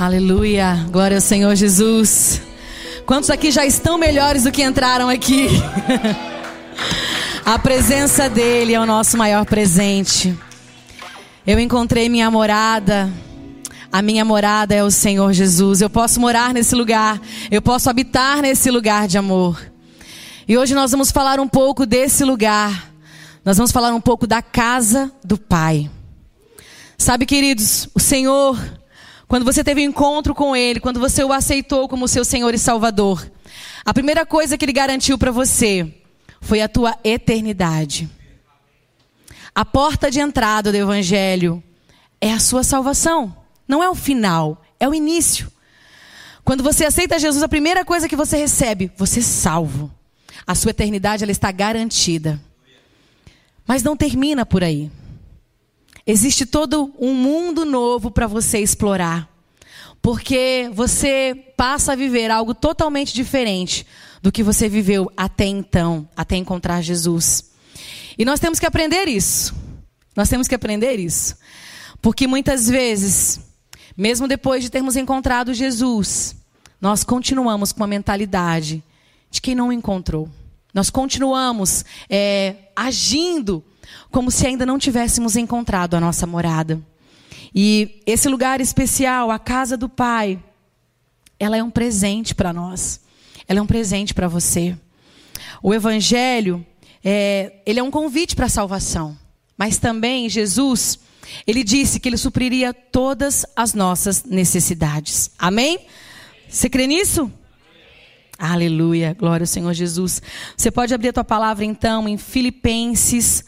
Aleluia. Glória ao Senhor Jesus. Quantos aqui já estão melhores do que entraram aqui? A presença dele é o nosso maior presente. Eu encontrei minha morada. A minha morada é o Senhor Jesus. Eu posso morar nesse lugar. Eu posso habitar nesse lugar de amor. E hoje nós vamos falar um pouco desse lugar. Nós vamos falar um pouco da casa do Pai. Sabe, queridos, o Senhor quando você teve um encontro com Ele, quando você o aceitou como seu Senhor e Salvador, a primeira coisa que Ele garantiu para você foi a tua eternidade. A porta de entrada do Evangelho é a sua salvação, não é o final, é o início. Quando você aceita Jesus, a primeira coisa que você recebe, você é salvo. A sua eternidade ela está garantida. Mas não termina por aí. Existe todo um mundo novo para você explorar. Porque você passa a viver algo totalmente diferente do que você viveu até então, até encontrar Jesus. E nós temos que aprender isso. Nós temos que aprender isso. Porque muitas vezes, mesmo depois de termos encontrado Jesus, nós continuamos com uma mentalidade de quem não encontrou. Nós continuamos é, agindo como se ainda não tivéssemos encontrado a nossa morada. E esse lugar especial, a casa do Pai, ela é um presente para nós. Ela é um presente para você. O Evangelho, é, ele é um convite para a salvação. Mas também Jesus, ele disse que ele supriria todas as nossas necessidades. Amém? Você crê nisso? Aleluia, glória ao Senhor Jesus. Você pode abrir a tua palavra então em Filipenses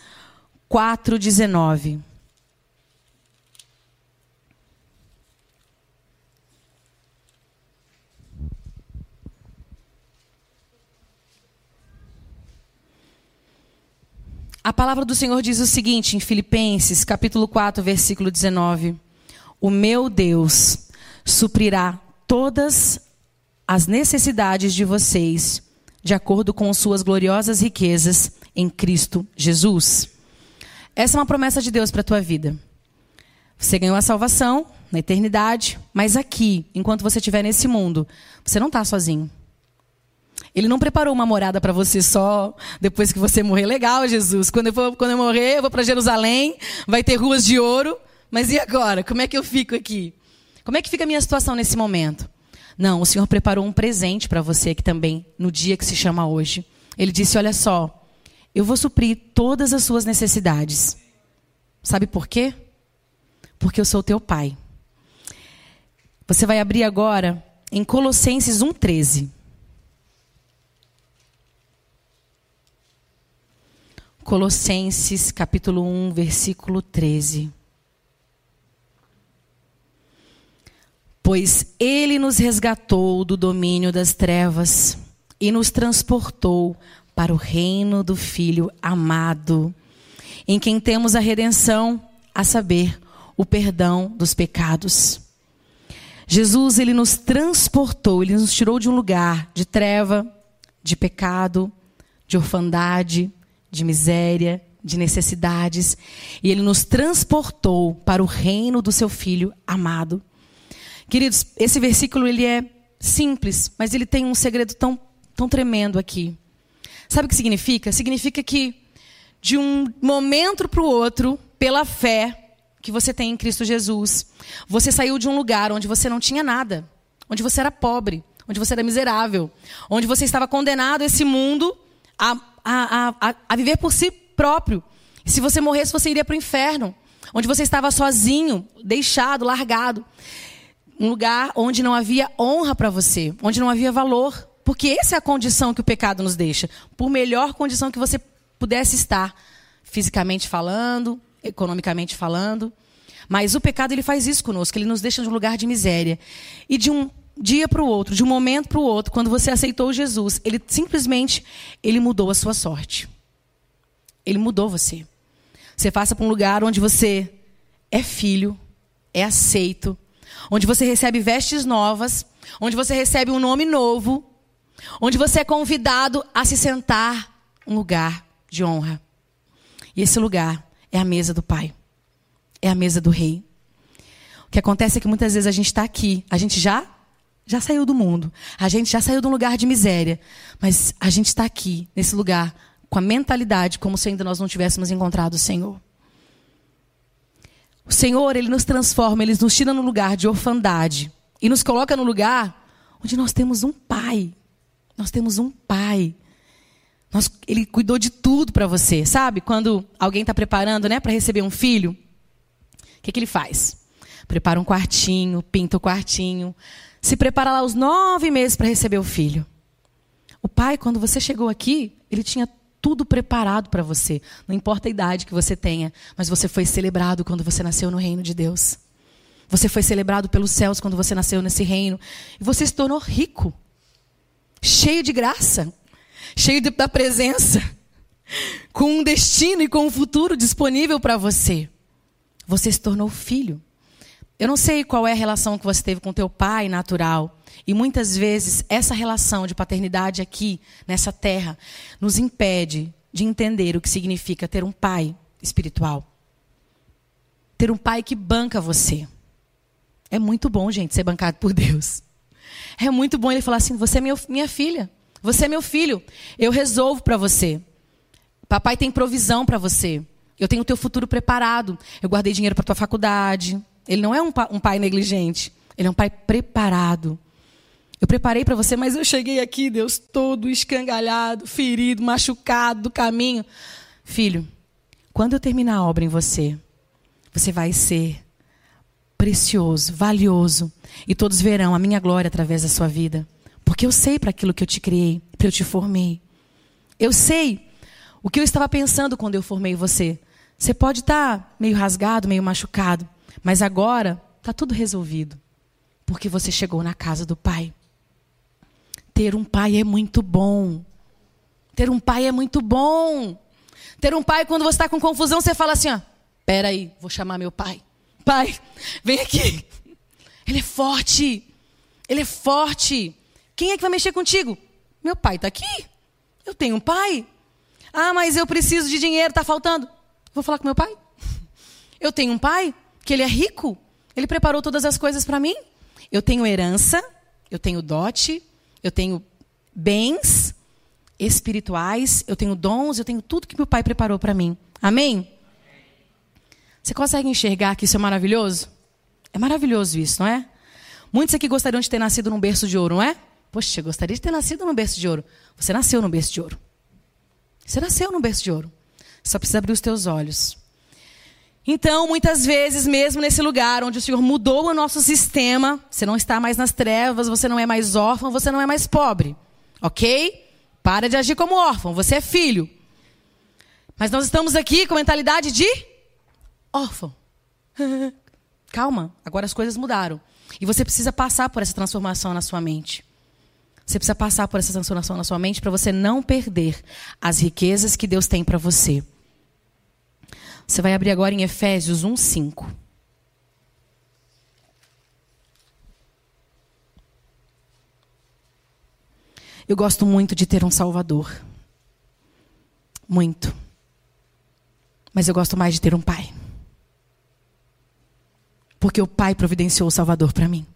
4,19. A palavra do Senhor diz o seguinte em Filipenses, capítulo 4, versículo 19: O meu Deus suprirá todas as necessidades de vocês, de acordo com suas gloriosas riquezas em Cristo Jesus. Essa é uma promessa de Deus para a tua vida. Você ganhou a salvação na eternidade, mas aqui, enquanto você estiver nesse mundo, você não está sozinho. Ele não preparou uma morada para você só depois que você morrer. Legal, Jesus. Quando eu, for, quando eu morrer, eu vou para Jerusalém, vai ter ruas de ouro. Mas e agora? Como é que eu fico aqui? Como é que fica a minha situação nesse momento? Não, o Senhor preparou um presente para você aqui também, no dia que se chama hoje. Ele disse: Olha só, eu vou suprir todas as suas necessidades. Sabe por quê? Porque eu sou teu pai. Você vai abrir agora em Colossenses 1,13. Colossenses capítulo 1, versículo 13. Pois ele nos resgatou do domínio das trevas e nos transportou para o reino do Filho amado, em quem temos a redenção, a saber, o perdão dos pecados. Jesus, ele nos transportou, ele nos tirou de um lugar de treva, de pecado, de orfandade, de miséria, de necessidades, e ele nos transportou para o reino do seu filho amado. Queridos, esse versículo ele é simples, mas ele tem um segredo tão, tão tremendo aqui. Sabe o que significa? Significa que de um momento para o outro, pela fé que você tem em Cristo Jesus, você saiu de um lugar onde você não tinha nada, onde você era pobre, onde você era miserável, onde você estava condenado a esse mundo a, a, a, a viver por si próprio. Se você morresse, você iria para o inferno, onde você estava sozinho, deixado, largado. Um lugar onde não havia honra para você, onde não havia valor. Porque essa é a condição que o pecado nos deixa. Por melhor condição que você pudesse estar, fisicamente falando, economicamente falando. Mas o pecado ele faz isso conosco, ele nos deixa de um lugar de miséria. E de um dia para o outro, de um momento para o outro, quando você aceitou Jesus, ele simplesmente ele mudou a sua sorte. Ele mudou você. Você passa para um lugar onde você é filho, é aceito, onde você recebe vestes novas, onde você recebe um nome novo, onde você é convidado a se sentar um lugar de honra. E esse lugar é a mesa do Pai, é a mesa do Rei. que acontece é que muitas vezes a gente está aqui, a gente já já saiu do mundo, a gente já saiu de um lugar de miséria, mas a gente está aqui, nesse lugar, com a mentalidade como se ainda nós não tivéssemos encontrado o Senhor. O Senhor, Ele nos transforma, Ele nos tira no lugar de orfandade e nos coloca no lugar onde nós temos um Pai. Nós temos um Pai. Nós, ele cuidou de tudo para você. Sabe quando alguém está preparando né, para receber um filho? O que, que ele faz? Prepara um quartinho, pinta o quartinho, se prepara lá os nove meses para receber o filho. O pai, quando você chegou aqui, ele tinha tudo preparado para você. Não importa a idade que você tenha, mas você foi celebrado quando você nasceu no reino de Deus. Você foi celebrado pelos céus quando você nasceu nesse reino. E você se tornou rico, cheio de graça, cheio de, da presença, com um destino e com um futuro disponível para você. Você se tornou filho. Eu não sei qual é a relação que você teve com teu pai natural. E muitas vezes essa relação de paternidade aqui, nessa terra, nos impede de entender o que significa ter um pai espiritual. Ter um pai que banca você. É muito bom, gente, ser bancado por Deus. É muito bom ele falar assim: você é meu, minha filha, você é meu filho, eu resolvo para você. Papai tem provisão para você. Eu tenho o teu futuro preparado. Eu guardei dinheiro para tua faculdade. Ele não é um, um pai negligente. Ele é um pai preparado. Eu preparei para você, mas eu cheguei aqui, Deus, todo escangalhado, ferido, machucado do caminho. Filho, quando eu terminar a obra em você, você vai ser precioso, valioso, e todos verão a minha glória através da sua vida. Porque eu sei para aquilo que eu te criei, para eu te formei. Eu sei o que eu estava pensando quando eu formei você. Você pode estar tá meio rasgado, meio machucado, mas agora está tudo resolvido. Porque você chegou na casa do Pai. Ter um pai é muito bom. Ter um pai é muito bom. Ter um pai, quando você está com confusão, você fala assim: ó, peraí, vou chamar meu pai. Pai, vem aqui. Ele é forte. Ele é forte. Quem é que vai mexer contigo? Meu pai está aqui. Eu tenho um pai. Ah, mas eu preciso de dinheiro, está faltando. Vou falar com meu pai. Eu tenho um pai que ele é rico. Ele preparou todas as coisas para mim. Eu tenho herança, eu tenho dote, eu tenho bens espirituais, eu tenho dons, eu tenho tudo que meu pai preparou para mim. Amém? Você consegue enxergar que isso é maravilhoso? É maravilhoso isso, não é? Muitos aqui gostariam de ter nascido num berço de ouro, não é? Poxa, gostaria de ter nascido num berço de ouro. Você nasceu num berço de ouro. Você nasceu num berço de ouro. Só precisa abrir os teus olhos. Então, muitas vezes, mesmo nesse lugar onde o Senhor mudou o nosso sistema, você não está mais nas trevas, você não é mais órfão, você não é mais pobre. Ok? Para de agir como órfão, você é filho. Mas nós estamos aqui com mentalidade de órfão. Calma, agora as coisas mudaram. E você precisa passar por essa transformação na sua mente. Você precisa passar por essa transformação na sua mente para você não perder as riquezas que Deus tem para você. Você vai abrir agora em Efésios 1, 5. Eu gosto muito de ter um Salvador. Muito. Mas eu gosto mais de ter um Pai. Porque o Pai providenciou o Salvador para mim.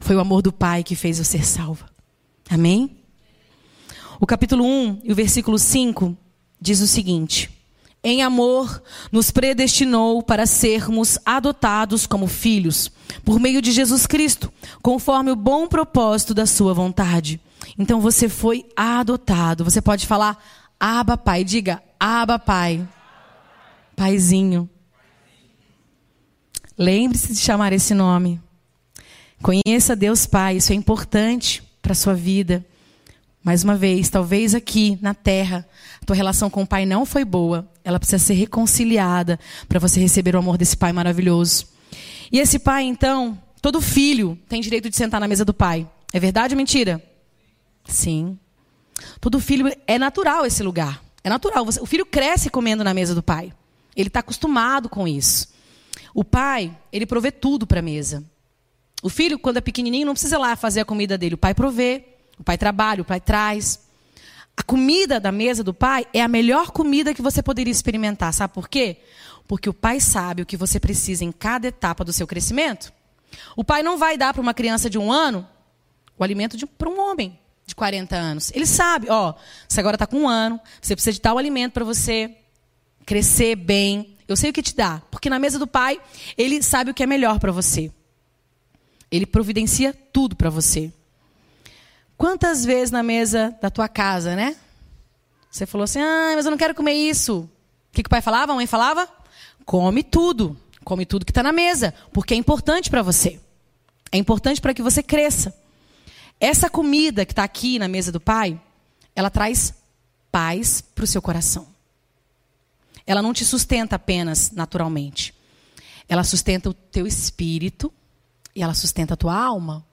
Foi o amor do Pai que fez eu ser salva. Amém? O capítulo 1 e o versículo 5 diz o seguinte: em amor, nos predestinou para sermos adotados como filhos, por meio de Jesus Cristo, conforme o bom propósito da Sua vontade. Então você foi adotado. Você pode falar, Aba Pai. Diga, Aba Pai. Paizinho. Lembre-se de chamar esse nome. Conheça Deus Pai, isso é importante para a sua vida. Mais uma vez, talvez aqui na terra, a tua relação com o pai não foi boa. Ela precisa ser reconciliada para você receber o amor desse pai maravilhoso. E esse pai, então, todo filho tem direito de sentar na mesa do pai. É verdade ou mentira? Sim. Todo filho é natural esse lugar. É natural. O filho cresce comendo na mesa do pai. Ele está acostumado com isso. O pai, ele provê tudo para a mesa. O filho, quando é pequenininho, não precisa lá fazer a comida dele. O pai provê. O pai trabalha, o pai traz. A comida da mesa do pai é a melhor comida que você poderia experimentar. Sabe por quê? Porque o pai sabe o que você precisa em cada etapa do seu crescimento. O pai não vai dar para uma criança de um ano o alimento para um homem de 40 anos. Ele sabe, ó, você agora está com um ano, você precisa de tal alimento para você crescer bem. Eu sei o que te dá, porque na mesa do pai, ele sabe o que é melhor para você. Ele providencia tudo para você. Quantas vezes na mesa da tua casa, né? Você falou assim: ah, mas eu não quero comer isso. O que, que o pai falava? A mãe falava? Come tudo. Come tudo que está na mesa, porque é importante para você. É importante para que você cresça. Essa comida que está aqui na mesa do pai, ela traz paz para o seu coração. Ela não te sustenta apenas naturalmente. Ela sustenta o teu espírito e ela sustenta a tua alma.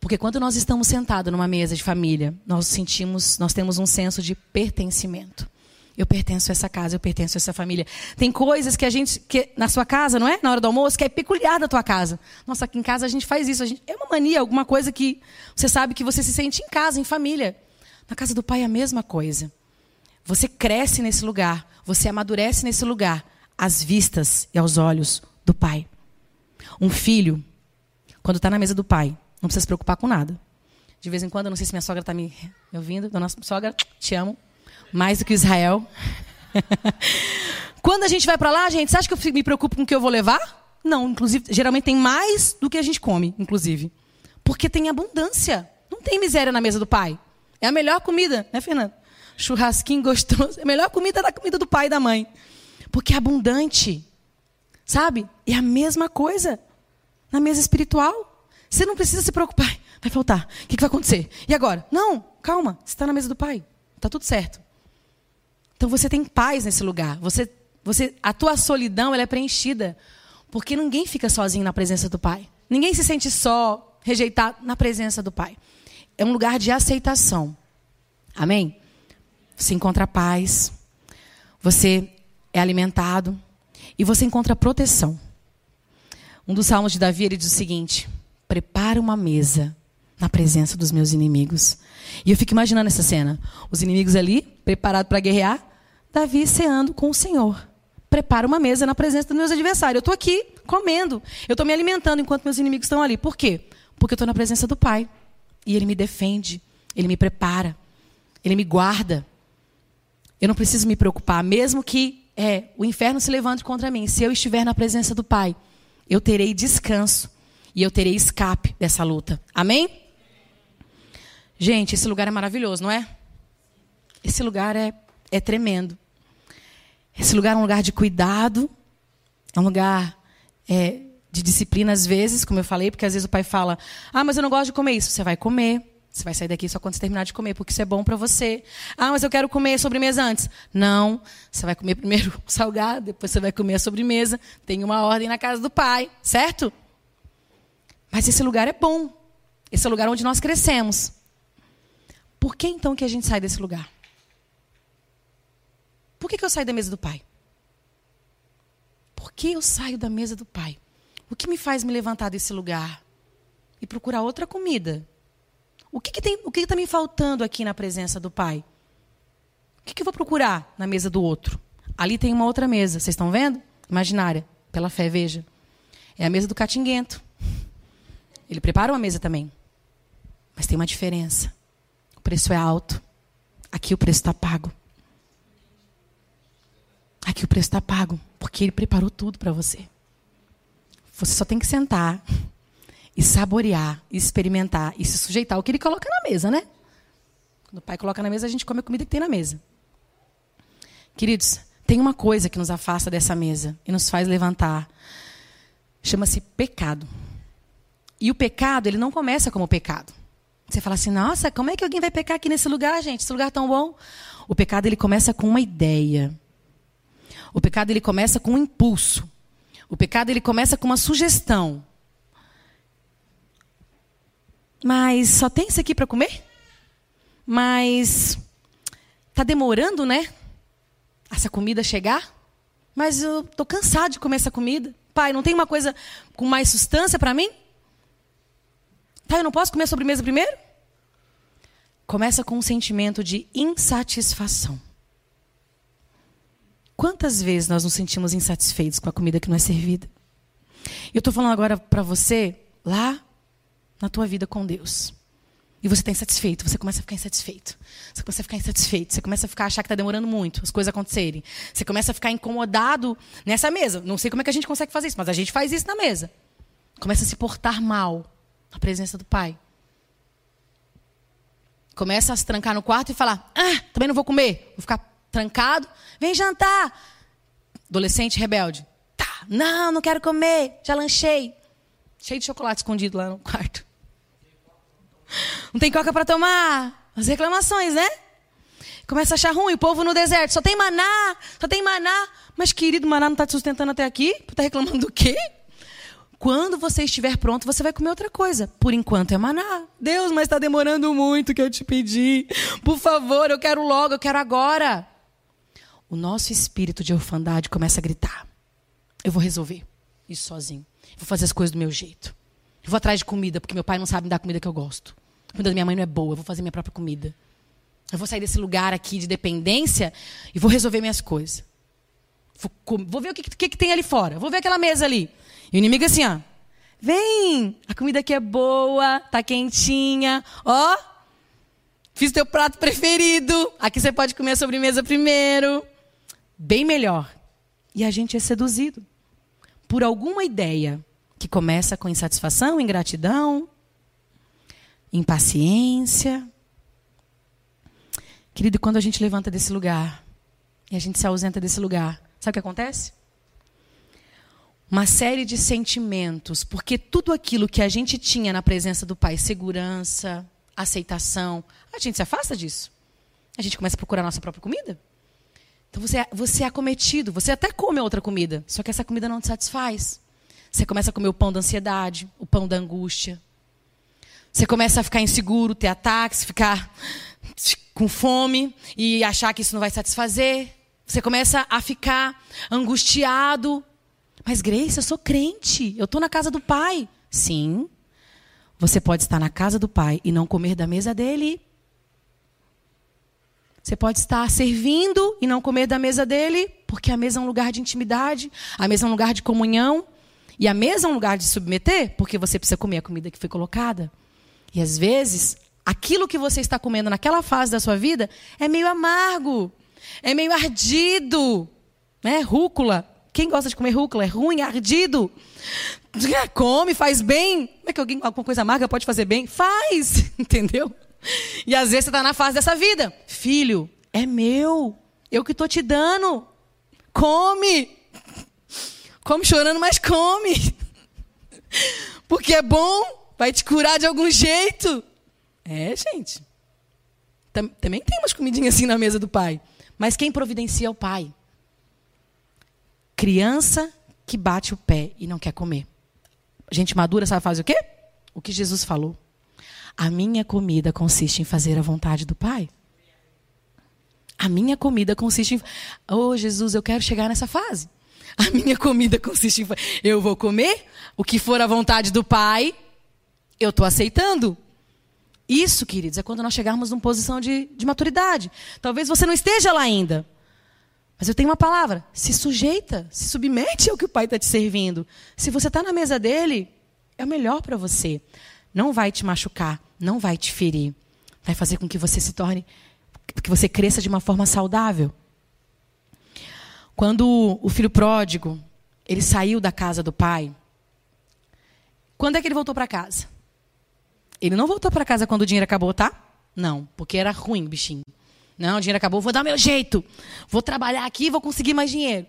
Porque quando nós estamos sentados numa mesa de família, nós sentimos, nós temos um senso de pertencimento. Eu pertenço a essa casa, eu pertenço a essa família. Tem coisas que a gente, que na sua casa, não é? Na hora do almoço, que é peculiar da tua casa. Nossa, aqui em casa a gente faz isso. Gente, é uma mania, alguma coisa que você sabe que você se sente em casa, em família. Na casa do pai é a mesma coisa. Você cresce nesse lugar, você amadurece nesse lugar, às vistas e aos olhos do pai. Um filho, quando está na mesa do pai, não precisa se preocupar com nada. De vez em quando, não sei se minha sogra está me ouvindo. Dona sogra, te amo. Mais do que Israel. quando a gente vai para lá, gente, você acha que eu me preocupo com o que eu vou levar? Não, inclusive, geralmente tem mais do que a gente come, inclusive. Porque tem abundância. Não tem miséria na mesa do pai. É a melhor comida, né, Fernando? Churrasquinho gostoso. É a melhor comida da comida do pai e da mãe. Porque é abundante. Sabe? É a mesma coisa na mesa espiritual. Você não precisa se preocupar. Vai faltar. O que, vai acontecer? E agora? Não, calma. Você está na mesa do Pai. Está tudo certo. Então você tem paz nesse lugar. Você, você, a tua solidão ela é preenchida. Porque ninguém fica sozinho na presença do Pai. Ninguém se sente só, rejeitado na presença do Pai. É um lugar de aceitação. Amém? Você encontra paz. Você é alimentado. E você encontra proteção. Um dos salmos de Davi, ele diz o seguinte: prepara uma mesa na presença dos meus inimigos. E eu fico imaginando essa cena. Os inimigos ali, preparados para guerrear, Davi ceando com o Senhor. Prepara uma mesa na presença dos meus adversários. Eu estou aqui comendo. Eu estou me alimentando enquanto meus inimigos estão ali. Por quê? Porque eu estou na presença do Pai. E Ele me defende. Ele me prepara. Ele me guarda. Eu não preciso me preocupar. Mesmo que é, o inferno se levante contra mim. Se eu estiver na presença do Pai, eu terei descanso e eu terei escape dessa luta. Amém? Gente, esse lugar é maravilhoso, não é? Esse lugar é, é tremendo. Esse lugar é um lugar de cuidado, é um lugar é, de disciplina às vezes, como eu falei, porque às vezes o pai fala: Ah, mas eu não gosto de comer isso. Você vai comer. Você vai sair daqui só quando você terminar de comer, porque isso é bom para você. Ah, mas eu quero comer sobremesa antes. Não. Você vai comer primeiro o salgado, depois você vai comer a sobremesa. Tem uma ordem na casa do pai, certo? Mas esse lugar é bom. Esse é o lugar onde nós crescemos. Por que então que a gente sai desse lugar? Por que, que eu saio da mesa do pai? Por que eu saio da mesa do pai? O que me faz me levantar desse lugar e procurar outra comida? O que, que tem, o que está me faltando aqui na presença do pai? O que, que eu vou procurar na mesa do outro? Ali tem uma outra mesa, vocês estão vendo? Imaginária, pela fé, veja. É a mesa do catinguento. Ele prepara uma mesa também. Mas tem uma diferença. O preço é alto. Aqui o preço está pago. Aqui o preço está pago. Porque ele preparou tudo para você. Você só tem que sentar e saborear, e experimentar e se sujeitar ao que ele coloca na mesa, né? Quando o pai coloca na mesa, a gente come a comida que tem na mesa. Queridos, tem uma coisa que nos afasta dessa mesa e nos faz levantar. Chama-se pecado. E o pecado, ele não começa como pecado. Você fala assim, nossa, como é que alguém vai pecar aqui nesse lugar, gente? Esse lugar tão bom. O pecado, ele começa com uma ideia. O pecado, ele começa com um impulso. O pecado, ele começa com uma sugestão. Mas só tem isso aqui para comer? Mas tá demorando, né? Essa comida chegar? Mas eu tô cansado de comer essa comida. Pai, não tem uma coisa com mais substância para mim? Tá, eu não posso comer sobremesa primeiro? Começa com um sentimento de insatisfação. Quantas vezes nós nos sentimos insatisfeitos com a comida que nos é servida? Eu estou falando agora para você, lá na tua vida com Deus. E você está insatisfeito, você começa a ficar insatisfeito. Você começa a ficar insatisfeito, você começa a ficar achar que está demorando muito as coisas acontecerem. Você começa a ficar incomodado nessa mesa. Não sei como é que a gente consegue fazer isso, mas a gente faz isso na mesa. Começa a se portar mal na presença do Pai. Começa a se trancar no quarto e falar: Ah, também não vou comer. Vou ficar trancado. Vem jantar. Adolescente rebelde. Tá, não, não quero comer. Já lanchei. Cheio de chocolate escondido lá no quarto. Não tem coca para tomar. As reclamações, né? Começa a achar ruim. O povo no deserto só tem maná, só tem maná. Mas, querido, maná não está te sustentando até aqui? Está reclamando do quê? Quando você estiver pronto, você vai comer outra coisa. Por enquanto é maná. Deus, mas está demorando muito que eu te pedi. Por favor, eu quero logo, eu quero agora. O nosso espírito de orfandade começa a gritar: Eu vou resolver isso sozinho. vou fazer as coisas do meu jeito. Eu vou atrás de comida, porque meu pai não sabe me dar comida que eu gosto. Comida da minha mãe não é boa, eu vou fazer minha própria comida. Eu vou sair desse lugar aqui de dependência e vou resolver minhas coisas. Vou, vou ver o que, que, que, tem ali fora. Vou ver aquela mesa ali. E o inimigo assim, ó. Vem! A comida aqui é boa, tá quentinha. Ó, fiz teu prato preferido. Aqui você pode comer a sobremesa primeiro. Bem melhor. E a gente é seduzido por alguma ideia que começa com insatisfação, ingratidão, impaciência. Querido, quando a gente levanta desse lugar e a gente se ausenta desse lugar, sabe o que acontece? Uma série de sentimentos, porque tudo aquilo que a gente tinha na presença do Pai, segurança, aceitação, a gente se afasta disso. A gente começa a procurar a nossa própria comida. Então você, é, você é acometido, você até come outra comida, só que essa comida não te satisfaz. Você começa a comer o pão da ansiedade, o pão da angústia. Você começa a ficar inseguro, ter ataques, ficar com fome e achar que isso não vai satisfazer. Você começa a ficar angustiado. Mas Grace, eu sou crente, eu estou na casa do Pai. Sim, você pode estar na casa do Pai e não comer da mesa dele. Você pode estar servindo e não comer da mesa dele, porque a mesa é um lugar de intimidade, a mesa é um lugar de comunhão. E a mesa é um lugar de submeter, porque você precisa comer a comida que foi colocada. E às vezes, aquilo que você está comendo naquela fase da sua vida é meio amargo, é meio ardido, né? Rúcula. Quem gosta de comer rúcula? É ruim, é ardido. Come, faz bem. Como é que alguém, alguma coisa amarga pode fazer bem? Faz, entendeu? E às vezes você está na fase dessa vida. Filho, é meu. Eu que estou te dando. Come. Come chorando, mas come. Porque é bom, vai te curar de algum jeito. É, gente. Também tem umas comidinhas assim na mesa do pai. Mas quem providencia é o pai. Criança que bate o pé e não quer comer. Gente madura sabe fazer o quê? O que Jesus falou. A minha comida consiste em fazer a vontade do Pai. A minha comida consiste em. Oh, Jesus, eu quero chegar nessa fase. A minha comida consiste em. Eu vou comer o que for a vontade do Pai, eu estou aceitando. Isso, queridos, é quando nós chegarmos numa posição de, de maturidade. Talvez você não esteja lá ainda. Mas eu tenho uma palavra: se sujeita, se submete ao que o Pai está te servindo. Se você está na mesa dele, é o melhor para você. Não vai te machucar, não vai te ferir. Vai fazer com que você se torne, que você cresça de uma forma saudável. Quando o filho pródigo, ele saiu da casa do pai, quando é que ele voltou para casa? Ele não voltou para casa quando o dinheiro acabou, tá? Não, porque era ruim, bichinho. Não, o dinheiro acabou, vou dar meu jeito. Vou trabalhar aqui, vou conseguir mais dinheiro.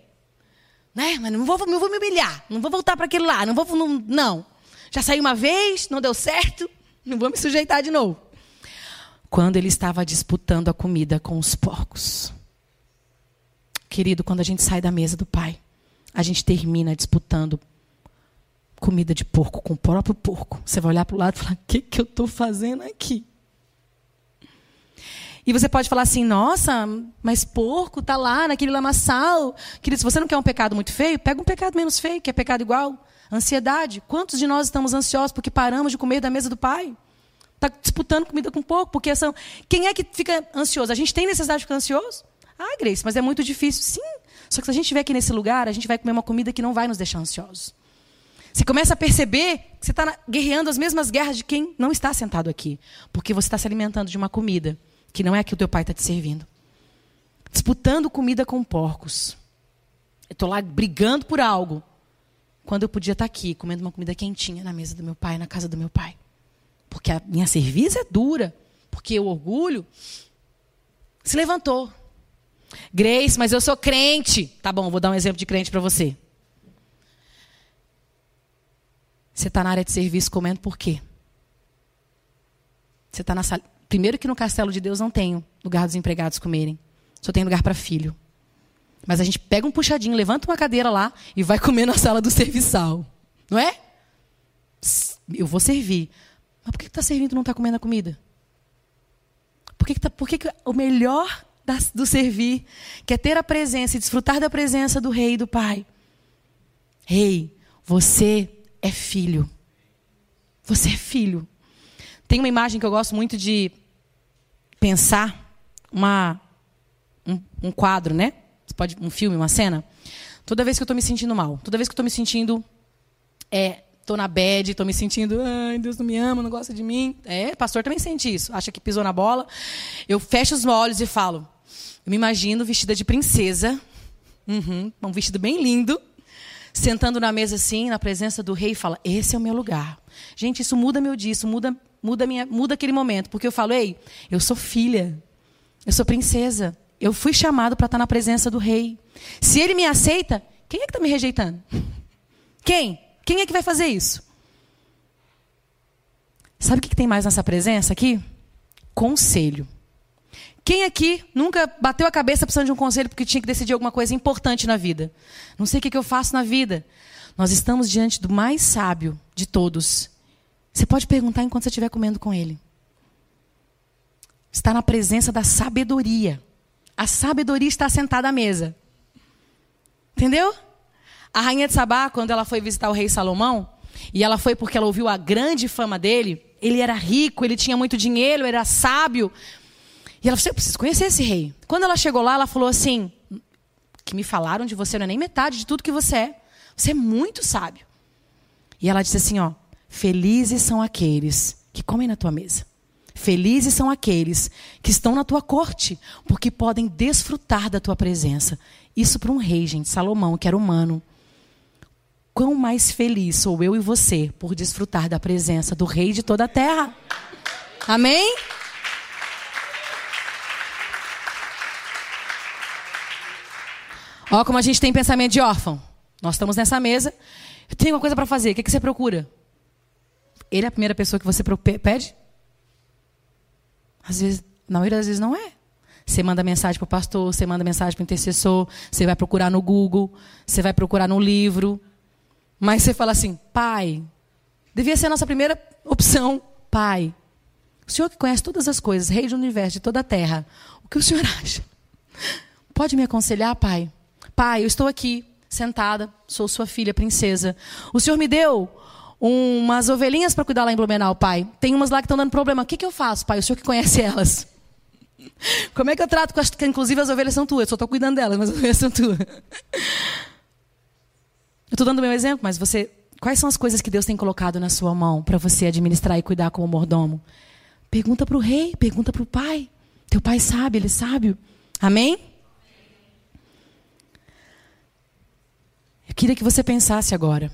Né? Mas não vou, não vou me humilhar, não vou voltar para aquele lá, não vou, não, não. Já saí uma vez, não deu certo, não vou me sujeitar de novo. Quando ele estava disputando a comida com os porcos. Querido, quando a gente sai da mesa do pai, a gente termina disputando comida de porco com o próprio porco. Você vai olhar para o lado e falar: o que, que eu estou fazendo aqui? E você pode falar assim: nossa, mas porco está lá naquele lamaçal. Querido, se você não quer um pecado muito feio, pega um pecado menos feio, que é pecado igual. Ansiedade. Quantos de nós estamos ansiosos porque paramos de comer da mesa do pai? Está disputando comida com porco, porque são. Quem é que fica ansioso? A gente tem necessidade de ficar ansioso? Ah, Grace, mas é muito difícil. Sim, Só que se a gente estiver aqui nesse lugar, a gente vai comer uma comida que não vai nos deixar ansiosos. Você começa a perceber que você está guerreando as mesmas guerras de quem não está sentado aqui. Porque você está se alimentando de uma comida que não é a que o teu pai está te servindo. Disputando comida com porcos. Eu estou lá brigando por algo. Quando eu podia estar tá aqui, comendo uma comida quentinha na mesa do meu pai, na casa do meu pai. Porque a minha serviço é dura. Porque o orgulho se levantou. Grace, mas eu sou crente. Tá bom, vou dar um exemplo de crente para você. Você está na área de serviço comendo por quê? Você está na sala. Primeiro que no castelo de Deus não tem lugar dos empregados comerem. Só tem lugar para filho. Mas a gente pega um puxadinho, levanta uma cadeira lá e vai comer na sala do serviçal. Não é? Eu vou servir. Mas por que está servindo e não está comendo a comida? Por que, que, tá, por que, que o melhor do servir, que é ter a presença e desfrutar da presença do rei e do pai. Rei, você é filho. Você é filho. Tem uma imagem que eu gosto muito de pensar, uma, um, um quadro, né? Você pode, um filme, uma cena. Toda vez que eu estou me sentindo mal, toda vez que eu estou me sentindo é, tô na bad, tô me sentindo, ai, Deus não me ama, não gosta de mim. É, pastor também sente isso, acha que pisou na bola. Eu fecho os olhos e falo, eu me imagino vestida de princesa, uhum, um vestido bem lindo, sentando na mesa assim, na presença do rei, fala: Esse é o meu lugar. Gente, isso muda meu dia, isso muda, muda, minha, muda aquele momento, porque eu falo: Ei, eu sou filha, eu sou princesa, eu fui chamado para estar na presença do rei. Se ele me aceita, quem é que está me rejeitando? Quem? Quem é que vai fazer isso? Sabe o que tem mais nessa presença aqui? Conselho. Quem aqui nunca bateu a cabeça precisando de um conselho porque tinha que decidir alguma coisa importante na vida? Não sei o que eu faço na vida. Nós estamos diante do mais sábio de todos. Você pode perguntar enquanto você estiver comendo com ele. Está na presença da sabedoria. A sabedoria está sentada à mesa. Entendeu? A rainha de Sabá, quando ela foi visitar o rei Salomão, e ela foi porque ela ouviu a grande fama dele, ele era rico, ele tinha muito dinheiro, era sábio, e ela falou: Eu preciso conhecer esse rei. Quando ela chegou lá, ela falou assim: Que me falaram de você não é nem metade de tudo que você é. Você é muito sábio. E ela disse assim: Ó, felizes são aqueles que comem na tua mesa. Felizes são aqueles que estão na tua corte, porque podem desfrutar da tua presença. Isso para um rei, gente, Salomão, que era humano. Quão mais feliz sou eu e você por desfrutar da presença do rei de toda a terra. Amém? Ó, como a gente tem pensamento de órfão. Nós estamos nessa mesa. Eu tenho uma coisa para fazer. O que, que você procura? Ele é a primeira pessoa que você pede? Às vezes, na maioria das vezes não é. Você manda mensagem para o pastor, você manda mensagem para o intercessor, você vai procurar no Google, você vai procurar no livro. Mas você fala assim, pai, devia ser a nossa primeira opção, pai. O senhor que conhece todas as coisas, rei do universo, de toda a terra, o que o senhor acha? Pode me aconselhar, pai? Pai, eu estou aqui, sentada, sou sua filha, princesa. O senhor me deu umas ovelhinhas para cuidar lá em Blumenau, pai. Tem umas lá que estão dando problema. O que, que eu faço, pai? O senhor que conhece elas. Como é que eu trato com as que, inclusive, as ovelhas são tuas? Eu só estou cuidando delas, mas as ovelhas são tuas. Eu estou dando o meu exemplo, mas você. Quais são as coisas que Deus tem colocado na sua mão para você administrar e cuidar como mordomo? Pergunta para o rei, pergunta para o pai. Teu pai sabe, ele sabe. Amém? Eu queria que você pensasse agora.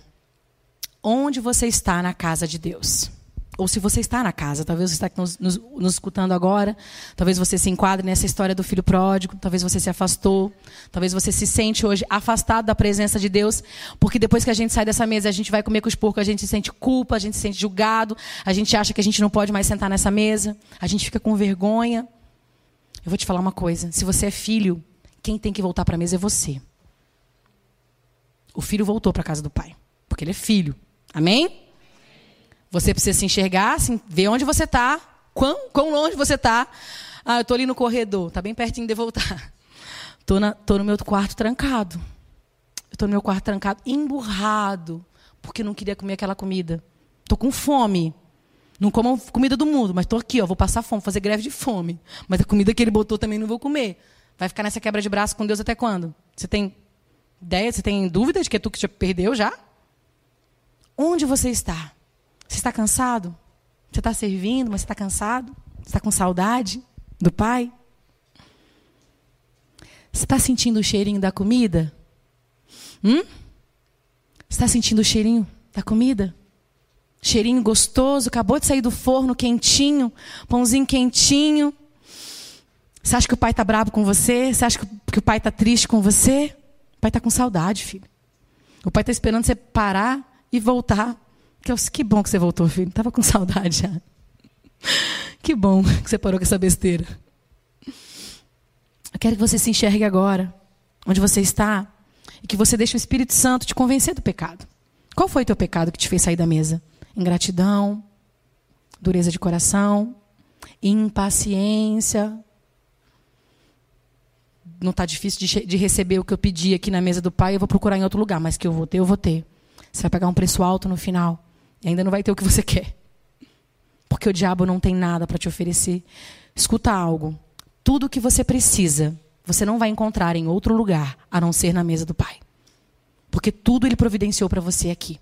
Onde você está na casa de Deus? Ou se você está na casa, talvez você está nos, nos, nos, escutando agora, talvez você se enquadre nessa história do filho pródigo, talvez você se afastou, talvez você se sente hoje afastado da presença de Deus, porque depois que a gente sai dessa mesa, a gente vai comer com os porcos, a gente sente culpa, a gente se sente julgado, a gente acha que a gente não pode mais sentar nessa mesa, a gente fica com vergonha. Eu vou te falar uma coisa: se você é filho, quem tem que voltar para a mesa é você o filho voltou para a casa do pai. Porque ele é filho. Amém? Você precisa se enxergar, assim, ver onde você está, quão, quão longe você está. Ah, eu estou ali no corredor, está bem pertinho de voltar. Estou no meu quarto trancado. Estou no meu quarto trancado, emburrado, porque não queria comer aquela comida. Estou com fome. Não como comida do mundo, mas estou aqui, ó, vou passar fome, fazer greve de fome. Mas a comida que ele botou também não vou comer. Vai ficar nessa quebra de braço com Deus até quando? Você tem Ideia? Você tem dúvida de que é tu que te perdeu já? Onde você está? Você está cansado? Você está servindo, mas você está cansado? Você está com saudade do Pai? Você está sentindo o cheirinho da comida? Hum? Você está sentindo o cheirinho da comida? Cheirinho gostoso, acabou de sair do forno quentinho, pãozinho quentinho. Você acha que o pai está bravo com você? Você acha que o pai está triste com você? O pai está com saudade, filho. O pai está esperando você parar e voltar. Que, que bom que você voltou, filho. Estava com saudade já. Que bom que você parou com essa besteira. Eu quero que você se enxergue agora, onde você está, e que você deixe o Espírito Santo te convencer do pecado. Qual foi o teu pecado que te fez sair da mesa? Ingratidão, dureza de coração, impaciência. Não está difícil de, de, receber o que eu pedi aqui na mesa do pai, eu vou procurar em outro lugar, mas que eu vou ter, eu vou ter. Você vai pagar um preço alto no final. E ainda não vai ter o que você quer. Porque o diabo não tem nada para te oferecer. Escuta algo. Tudo o que você precisa, você não vai encontrar em outro lugar a não ser na mesa do Pai. Porque tudo ele providenciou para você aqui.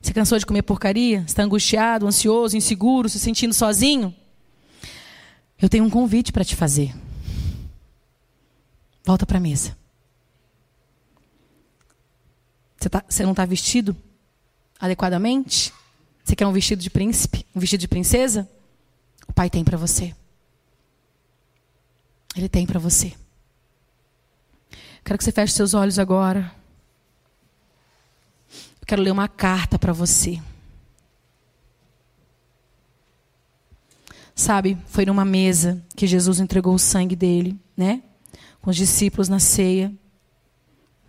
Você cansou de comer porcaria? Está angustiado, ansioso, inseguro, se sentindo sozinho? Eu tenho um convite para te fazer. Volta para a mesa. Você, tá, você não está vestido adequadamente? Você quer um vestido de príncipe? Um vestido de princesa? O Pai tem para você. Ele tem para você. Quero que você feche seus olhos agora. Eu quero ler uma carta para você. Sabe, foi numa mesa que Jesus entregou o sangue dele, né? Com os discípulos na ceia.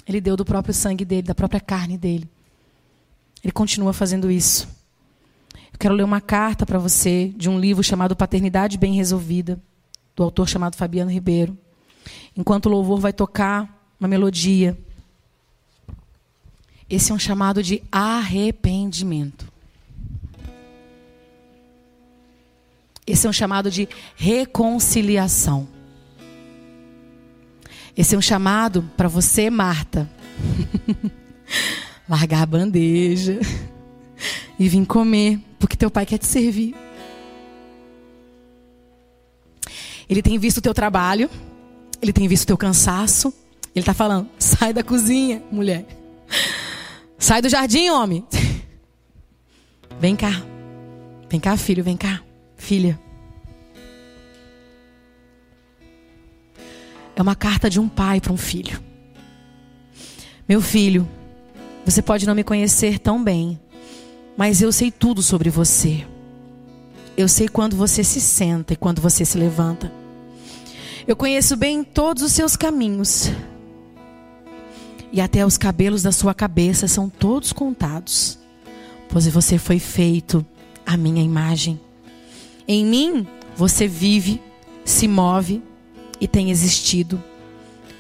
Ele deu do próprio sangue dele, da própria carne dele. Ele continua fazendo isso. Eu quero ler uma carta para você de um livro chamado Paternidade Bem Resolvida, do autor chamado Fabiano Ribeiro. Enquanto o louvor vai tocar uma melodia. Esse é um chamado de arrependimento. Esse é um chamado de reconciliação. Esse é um chamado para você, Marta. Largar a bandeja e vir comer, porque teu pai quer te servir. Ele tem visto o teu trabalho, ele tem visto o teu cansaço. Ele está falando: sai da cozinha, mulher. Sai do jardim, homem. Vem cá. Vem cá, filho, vem cá. Filha. É uma carta de um pai para um filho. Meu filho, você pode não me conhecer tão bem, mas eu sei tudo sobre você. Eu sei quando você se senta e quando você se levanta. Eu conheço bem todos os seus caminhos. E até os cabelos da sua cabeça são todos contados. Pois você foi feito à minha imagem. Em mim você vive, se move e tem existido.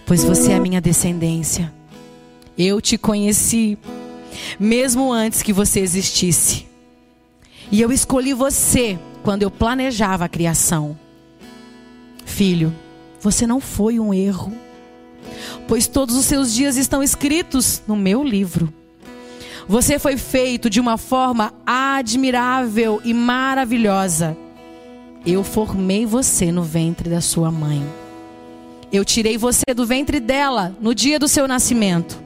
Pois você é a minha descendência. Eu te conheci mesmo antes que você existisse. E eu escolhi você quando eu planejava a criação. Filho, você não foi um erro, pois todos os seus dias estão escritos no meu livro. Você foi feito de uma forma admirável e maravilhosa. Eu formei você no ventre da sua mãe. Eu tirei você do ventre dela no dia do seu nascimento.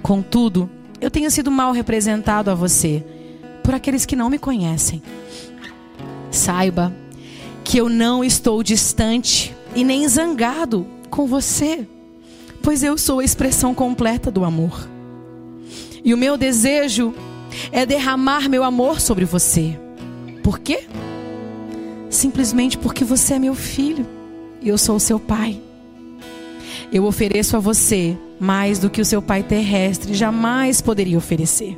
Contudo, eu tenho sido mal representado a você por aqueles que não me conhecem. Saiba que eu não estou distante e nem zangado com você, pois eu sou a expressão completa do amor. E o meu desejo é derramar meu amor sobre você. Por quê? Simplesmente porque você é meu filho e eu sou o seu pai. Eu ofereço a você mais do que o seu pai terrestre jamais poderia oferecer.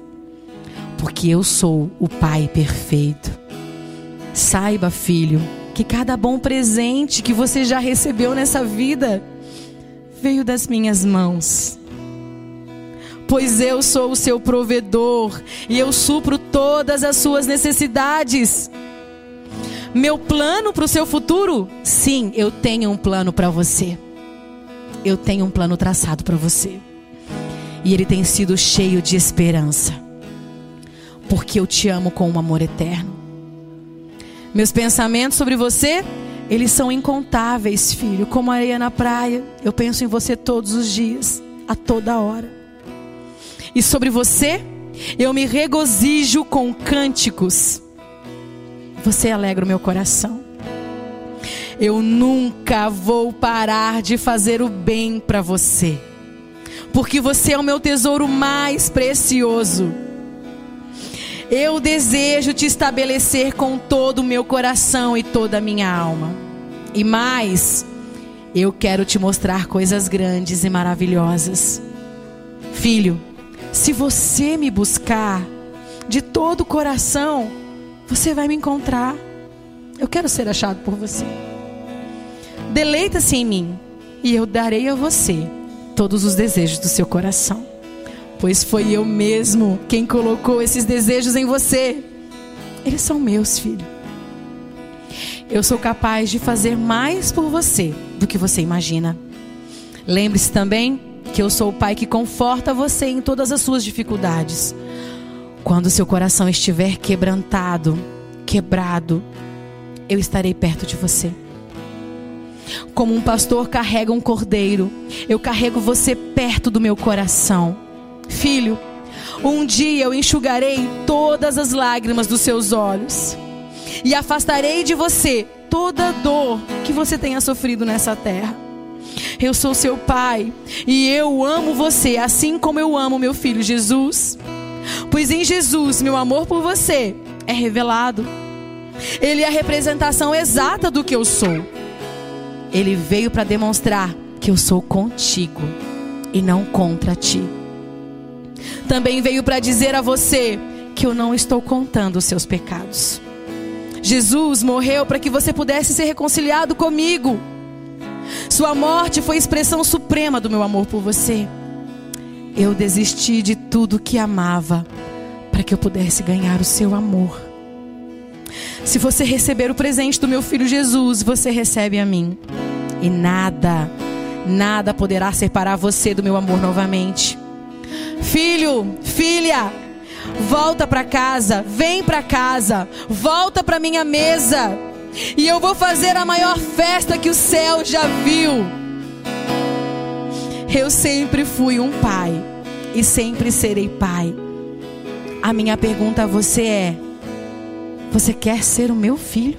Porque eu sou o pai perfeito. Saiba, filho, que cada bom presente que você já recebeu nessa vida veio das minhas mãos. Pois eu sou o seu provedor e eu supro todas as suas necessidades. Meu plano para o seu futuro? Sim, eu tenho um plano para você. eu tenho um plano traçado para você. E ele tem sido cheio de esperança. Porque eu te amo com um amor eterno. Meus pensamentos sobre você, eles são incontáveis, filho, como areia na praia. Eu penso em você todos os dias, a toda hora. E sobre você, eu me regozijo com cânticos. Você alegra o meu coração. Eu nunca vou parar de fazer o bem para você, porque você é o meu tesouro mais precioso. Eu desejo te estabelecer com todo o meu coração e toda a minha alma. E mais, eu quero te mostrar coisas grandes e maravilhosas. Filho, se você me buscar de todo o coração, você vai me encontrar. Eu quero ser achado por você. Deleita-se em mim, e eu darei a você todos os desejos do seu coração. Pois foi eu mesmo quem colocou esses desejos em você. Eles são meus, filho. Eu sou capaz de fazer mais por você do que você imagina. Lembre-se também que eu sou o pai que conforta você em todas as suas dificuldades. Quando seu coração estiver quebrantado, quebrado, eu estarei perto de você. Como um pastor carrega um cordeiro, eu carrego você perto do meu coração. Filho, um dia eu enxugarei todas as lágrimas dos seus olhos e afastarei de você toda dor que você tenha sofrido nessa terra. Eu sou seu pai e eu amo você assim como eu amo meu filho Jesus. Pois em Jesus meu amor por você é revelado. Ele é a representação exata do que eu sou. Ele veio para demonstrar que eu sou contigo e não contra ti. Também veio para dizer a você que eu não estou contando os seus pecados. Jesus morreu para que você pudesse ser reconciliado comigo. Sua morte foi expressão suprema do meu amor por você. Eu desisti de tudo que amava para que eu pudesse ganhar o seu amor. Se você receber o presente do meu filho Jesus, você recebe a mim. E nada, nada poderá separar você do meu amor novamente. Filho, filha, volta para casa, vem para casa, volta para minha mesa. E eu vou fazer a maior festa que o céu já viu. Eu sempre fui um pai e sempre serei pai. A minha pergunta a você é: você quer ser o meu filho?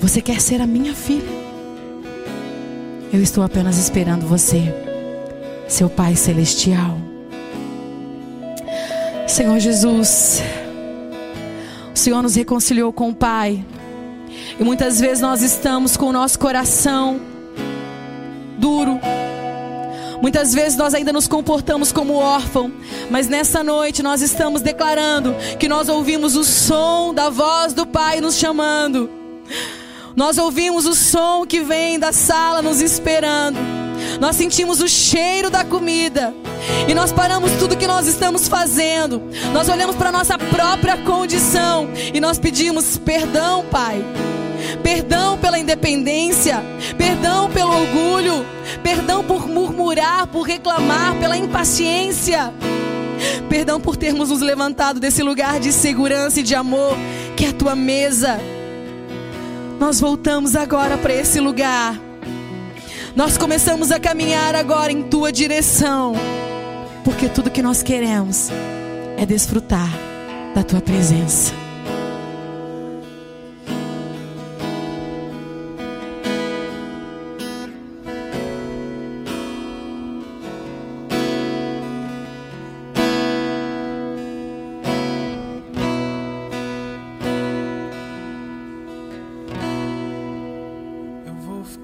Você quer ser a minha filha? Eu estou apenas esperando você, seu Pai Celestial. Senhor Jesus, o Senhor nos reconciliou com o Pai. E muitas vezes nós estamos com o nosso coração duro, Muitas vezes nós ainda nos comportamos como órfão, mas nessa noite nós estamos declarando que nós ouvimos o som da voz do Pai nos chamando. Nós ouvimos o som que vem da sala nos esperando. Nós sentimos o cheiro da comida. E nós paramos tudo que nós estamos fazendo. Nós olhamos para nossa própria condição e nós pedimos perdão, Pai. Perdão pela independência, perdão pelo orgulho, perdão por murmurar, por reclamar, pela impaciência. Perdão por termos nos levantado desse lugar de segurança e de amor, que é a tua mesa. Nós voltamos agora para esse lugar. Nós começamos a caminhar agora em tua direção, porque tudo que nós queremos é desfrutar da tua presença.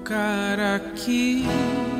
Posso ouvir.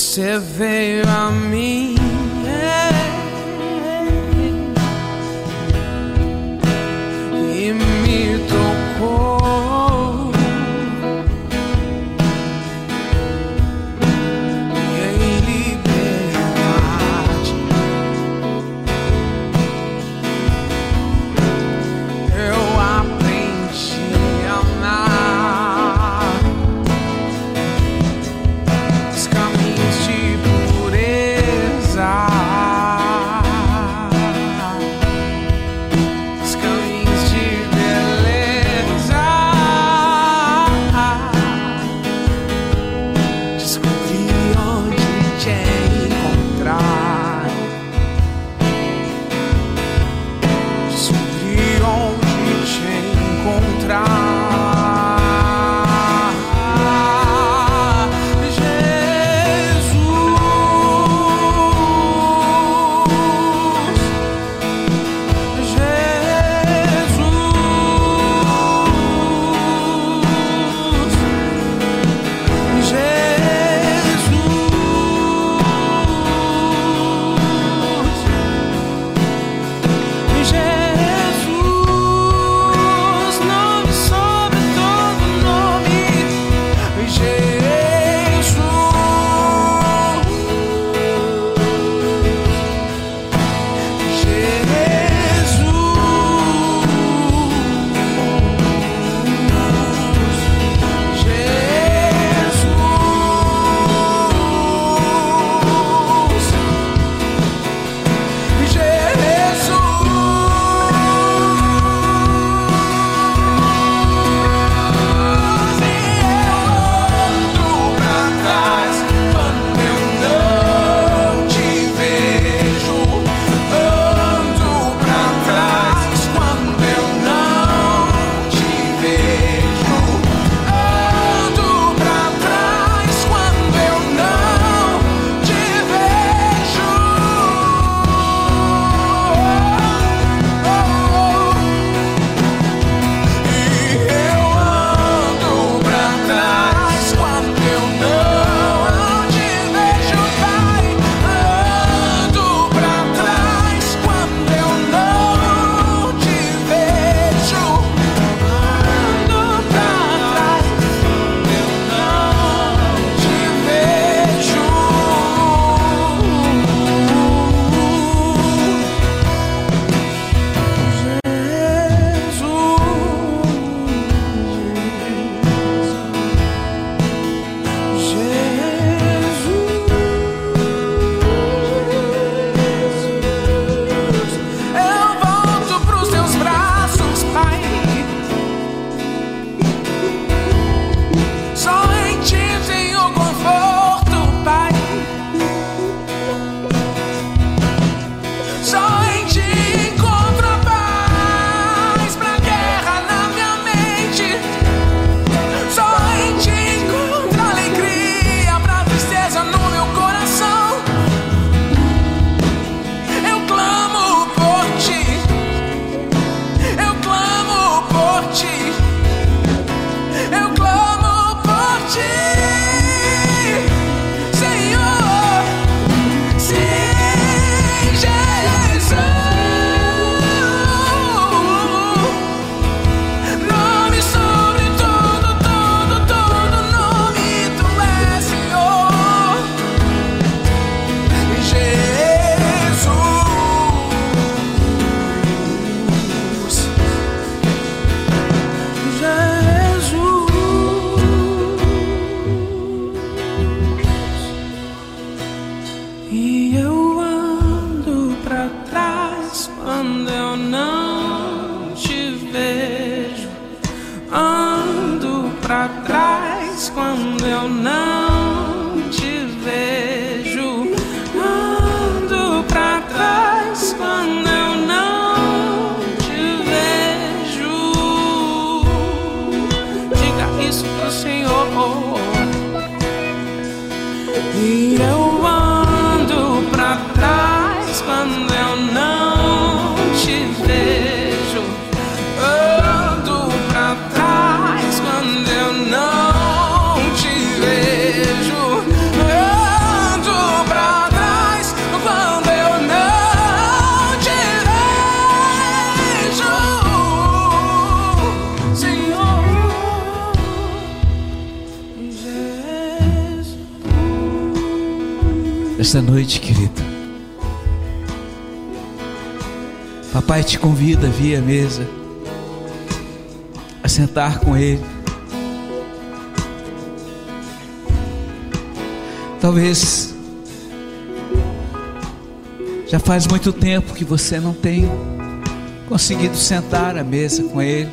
Você veio a mim. Pra trás quando eu não Esta noite, querido, papai te convida a vir à mesa, a sentar com ele. Talvez já faz muito tempo que você não tem conseguido sentar à mesa com ele.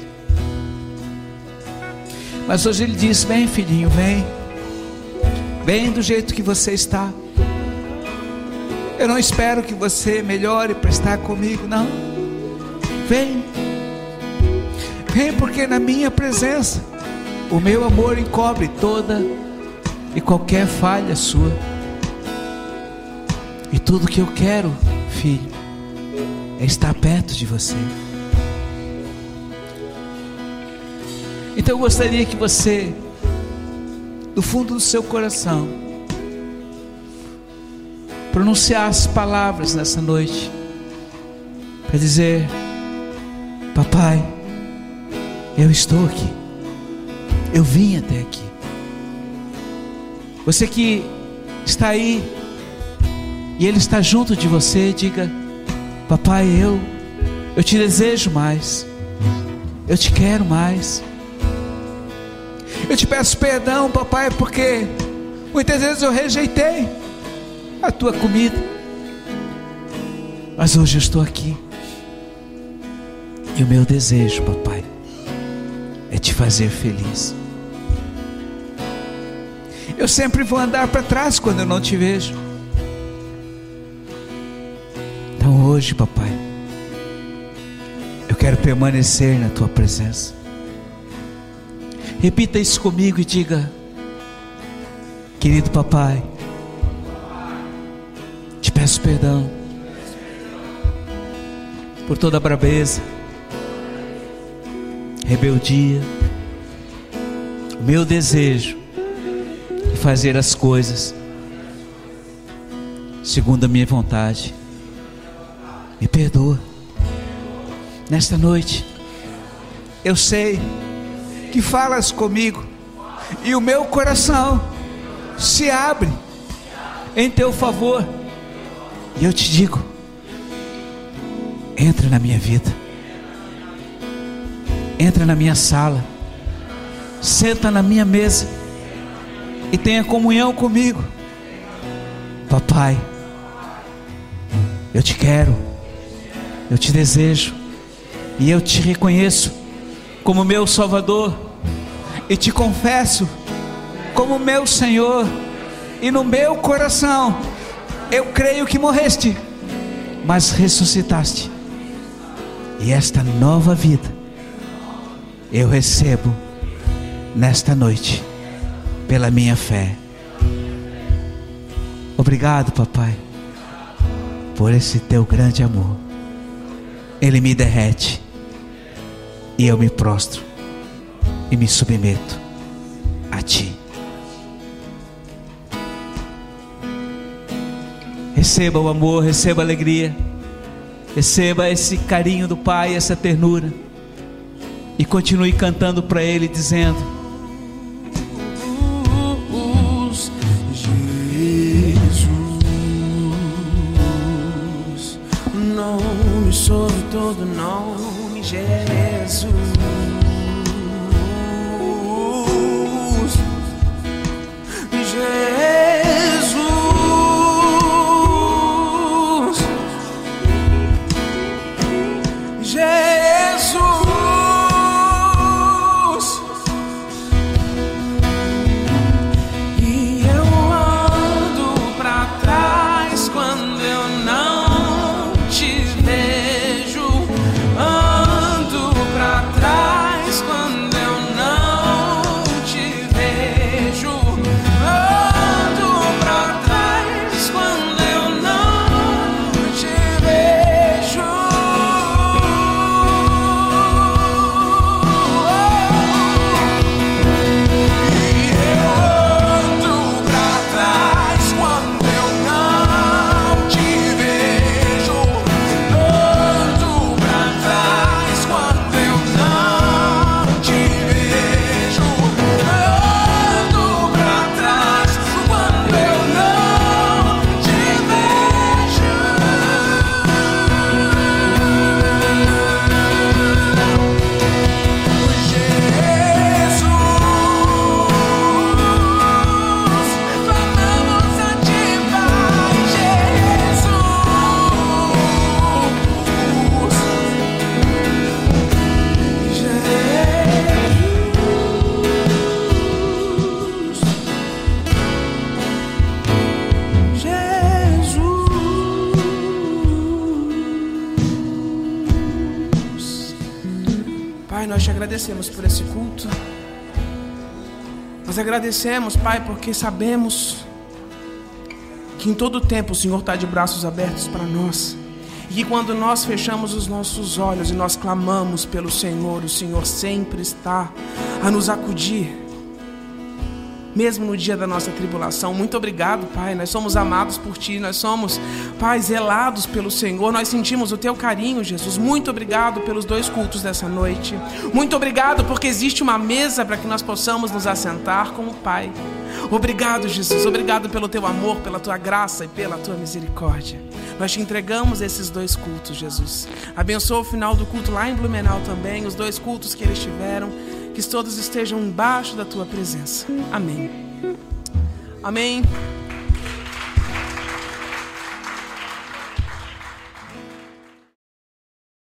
Mas hoje ele diz: Vem, filhinho, vem. Vem do jeito que você está. Eu não espero que você melhore para estar comigo, não. Vem. Vem, porque na minha presença o meu amor encobre toda e qualquer falha sua. E tudo que eu quero, filho, é estar perto de você. Então eu gostaria que você, do fundo do seu coração, pronunciasse palavras nessa noite para dizer: Papai, eu estou aqui, eu vim até aqui. Você que está aí e Ele está junto de você, diga: Papai, eu, eu te desejo mais, eu te quero mais. Eu te peço perdão, papai, porque muitas vezes eu rejeitei a tua comida. Mas hoje eu estou aqui. E o meu desejo, papai, é te fazer feliz. Eu sempre vou andar para trás quando eu não te vejo. Então hoje, papai, eu quero permanecer na tua presença. Repita isso comigo e diga: Querido papai, peço perdão por toda a brabeza, rebeldia, o meu desejo de fazer as coisas segundo a minha vontade. Me perdoa. Nesta noite, eu sei que falas comigo e o meu coração se abre em teu favor. E eu te digo: entra na minha vida, entra na minha sala, senta na minha mesa. E tenha comunhão comigo, papai. Eu te quero, eu te desejo. E eu te reconheço como meu Salvador. E te confesso como meu Senhor, e no meu coração eu creio que morreste, mas ressuscitaste, e esta nova vida eu recebo nesta noite, pela minha fé. Obrigado, papai, por esse teu grande amor, ele me derrete, e eu me prostro e me submeto a Ti. Receba o amor, receba a alegria, receba esse carinho do Pai, essa ternura, e continue cantando para Ele, dizendo: Jesus, nome sobre todo nome, Jesus. Jesus, agradecemos, Pai, porque sabemos que em todo tempo o Senhor está de braços abertos para nós. E que quando nós fechamos os nossos olhos e nós clamamos pelo Senhor, o Senhor sempre está a nos acudir mesmo no dia da nossa tribulação. Muito obrigado, Pai. Nós somos amados por Ti, nós somos, Pai, zelados pelo Senhor. Nós sentimos o Teu carinho, Jesus. Muito obrigado pelos dois cultos dessa noite. Muito obrigado porque existe uma mesa para que nós possamos nos assentar com o Pai. Obrigado, Jesus. Obrigado pelo Teu amor, pela Tua graça e pela Tua misericórdia. Nós te entregamos esses dois cultos, Jesus. Abençoa o final do culto lá em Blumenau também, os dois cultos que eles tiveram que todos estejam embaixo da tua presença. Amém. Amém.